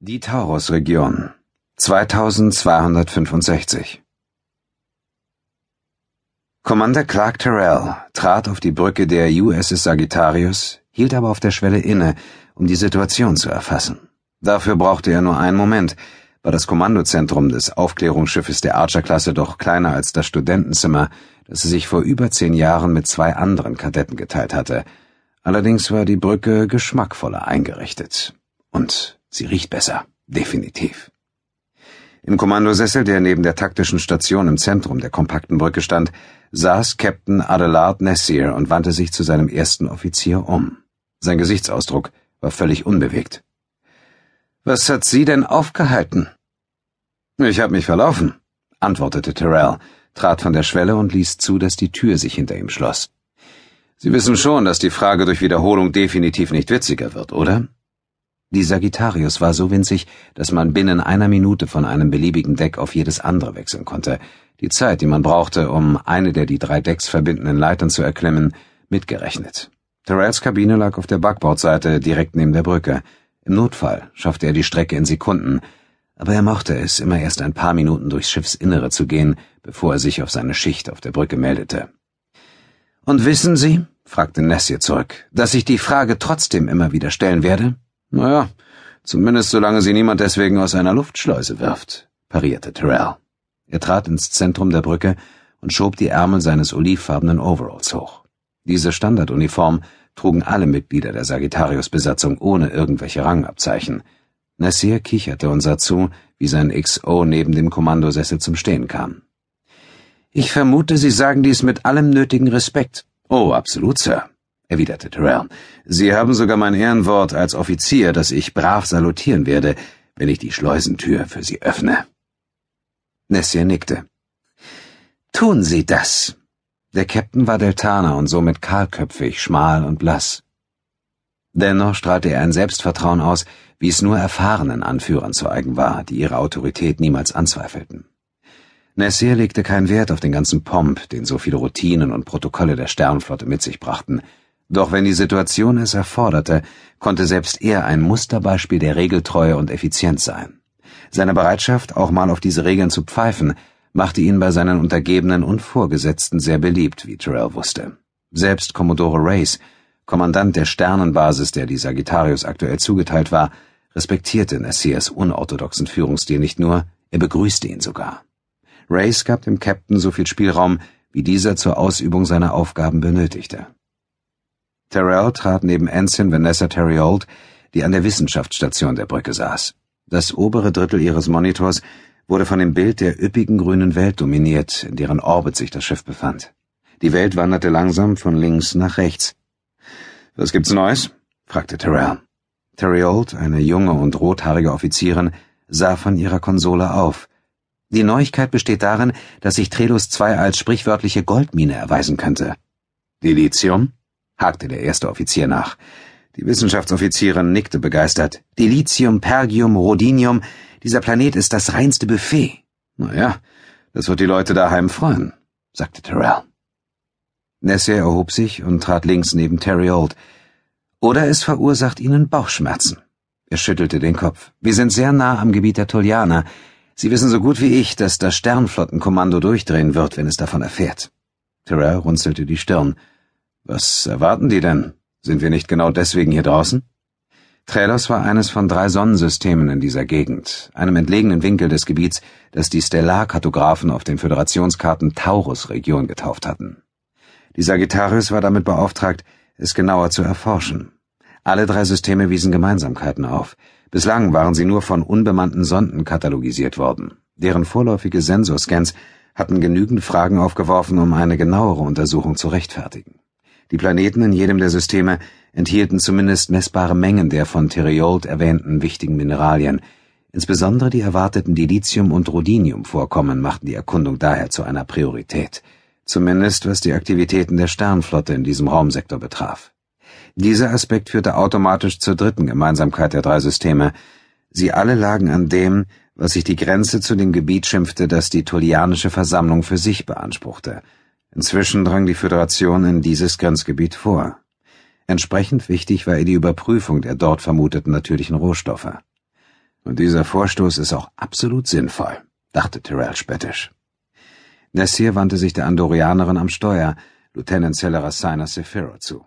Die Taurus-Region 2265 Commander Clark Terrell trat auf die Brücke der USS Sagittarius, hielt aber auf der Schwelle inne, um die Situation zu erfassen. Dafür brauchte er nur einen Moment, war das Kommandozentrum des Aufklärungsschiffes der Archer-Klasse doch kleiner als das Studentenzimmer, das er sich vor über zehn Jahren mit zwei anderen Kadetten geteilt hatte. Allerdings war die Brücke geschmackvoller eingerichtet. Und Sie riecht besser, definitiv. Im Kommandosessel, der neben der taktischen Station im Zentrum der kompakten Brücke stand, saß Captain Adelard Nessier und wandte sich zu seinem ersten Offizier um. Sein Gesichtsausdruck war völlig unbewegt. Was hat Sie denn aufgehalten? Ich habe mich verlaufen, antwortete Terrell, trat von der Schwelle und ließ zu, dass die Tür sich hinter ihm schloss. Sie wissen schon, dass die Frage durch Wiederholung definitiv nicht witziger wird, oder? Die Sagittarius war so winzig, dass man binnen einer Minute von einem beliebigen Deck auf jedes andere wechseln konnte. Die Zeit, die man brauchte, um eine der die drei Decks verbindenden Leitern zu erklimmen, mitgerechnet. Terrells Kabine lag auf der Backbordseite direkt neben der Brücke. Im Notfall schaffte er die Strecke in Sekunden, aber er mochte es, immer erst ein paar Minuten durchs Schiffsinnere zu gehen, bevor er sich auf seine Schicht auf der Brücke meldete. Und wissen Sie, fragte Nessier zurück, dass ich die Frage trotzdem immer wieder stellen werde? Naja, zumindest solange sie niemand deswegen aus einer Luftschleuse wirft, parierte Terrell. Er trat ins Zentrum der Brücke und schob die Ärmel seines olivfarbenen Overalls hoch. Diese Standarduniform trugen alle Mitglieder der Sagittarius-Besatzung ohne irgendwelche Rangabzeichen. Nassir kicherte und sah zu, wie sein XO neben dem Kommandosessel zum Stehen kam. Ich vermute, Sie sagen dies mit allem nötigen Respekt. Oh, absolut, Sir erwiderte Terrell. Sie haben sogar mein Ehrenwort als Offizier, dass ich brav salutieren werde, wenn ich die Schleusentür für Sie öffne. Nessier nickte. Tun Sie das. Der Captain war Deltaner und somit kahlköpfig, schmal und blass. Dennoch strahlte er ein Selbstvertrauen aus, wie es nur erfahrenen Anführern zu eigen war, die ihre Autorität niemals anzweifelten. Nessier legte keinen Wert auf den ganzen Pomp, den so viele Routinen und Protokolle der Sternflotte mit sich brachten, doch wenn die Situation es erforderte, konnte selbst er ein Musterbeispiel der Regeltreue und Effizienz sein. Seine Bereitschaft, auch mal auf diese Regeln zu pfeifen, machte ihn bei seinen Untergebenen und Vorgesetzten sehr beliebt, wie Terrell wusste. Selbst Commodore Race, Kommandant der Sternenbasis, der die Sagittarius aktuell zugeteilt war, respektierte Nassiers unorthodoxen Führungsstil nicht nur, er begrüßte ihn sogar. Race gab dem Captain so viel Spielraum, wie dieser zur Ausübung seiner Aufgaben benötigte. Terrell trat neben Ensign Vanessa Terryold, die an der Wissenschaftsstation der Brücke saß. Das obere Drittel ihres Monitors wurde von dem Bild der üppigen grünen Welt dominiert, in deren Orbit sich das Schiff befand. Die Welt wanderte langsam von links nach rechts. Was gibt's Neues? fragte Terrell. Terryold, eine junge und rothaarige Offizierin, sah von ihrer Konsole auf. Die Neuigkeit besteht darin, dass sich Trelus II als sprichwörtliche Goldmine erweisen könnte. Dilithium? Hakte der erste Offizier nach. Die Wissenschaftsoffizierin nickte begeistert. Dilithium, Pergium, Rhodinium, dieser Planet ist das reinste Buffet. Naja, das wird die Leute daheim freuen, sagte Terrell. Nessier erhob sich und trat links neben Terry Old. Oder es verursacht Ihnen Bauchschmerzen. Er schüttelte den Kopf. Wir sind sehr nah am Gebiet der Tullianer. Sie wissen so gut wie ich, dass das Sternflottenkommando durchdrehen wird, wenn es davon erfährt. Terrell runzelte die Stirn. Was erwarten die denn? Sind wir nicht genau deswegen hier draußen? Trelos war eines von drei Sonnensystemen in dieser Gegend, einem entlegenen Winkel des Gebiets, das die Stellarkartographen auf den Föderationskarten Taurus-Region getauft hatten. Die Sagittarius war damit beauftragt, es genauer zu erforschen. Alle drei Systeme wiesen Gemeinsamkeiten auf. Bislang waren sie nur von unbemannten Sonden katalogisiert worden. Deren vorläufige Sensorscans hatten genügend Fragen aufgeworfen, um eine genauere Untersuchung zu rechtfertigen. Die Planeten in jedem der Systeme enthielten zumindest messbare Mengen der von Teriold erwähnten wichtigen Mineralien. Insbesondere die erwarteten Dilithium- und Rhodinium-Vorkommen machten die Erkundung daher zu einer Priorität, zumindest was die Aktivitäten der Sternflotte in diesem Raumsektor betraf. Dieser Aspekt führte automatisch zur dritten Gemeinsamkeit der drei Systeme. Sie alle lagen an dem, was sich die Grenze zu dem Gebiet schimpfte, das die Tullianische Versammlung für sich beanspruchte – Inzwischen drang die Föderation in dieses Grenzgebiet vor. Entsprechend wichtig war ihr die Überprüfung der dort vermuteten natürlichen Rohstoffe. Und dieser Vorstoß ist auch absolut sinnvoll, dachte Tyrell spöttisch. Nessier wandte sich der Andorianerin am Steuer, Lieutenant Celera Sinner Sephiro, zu.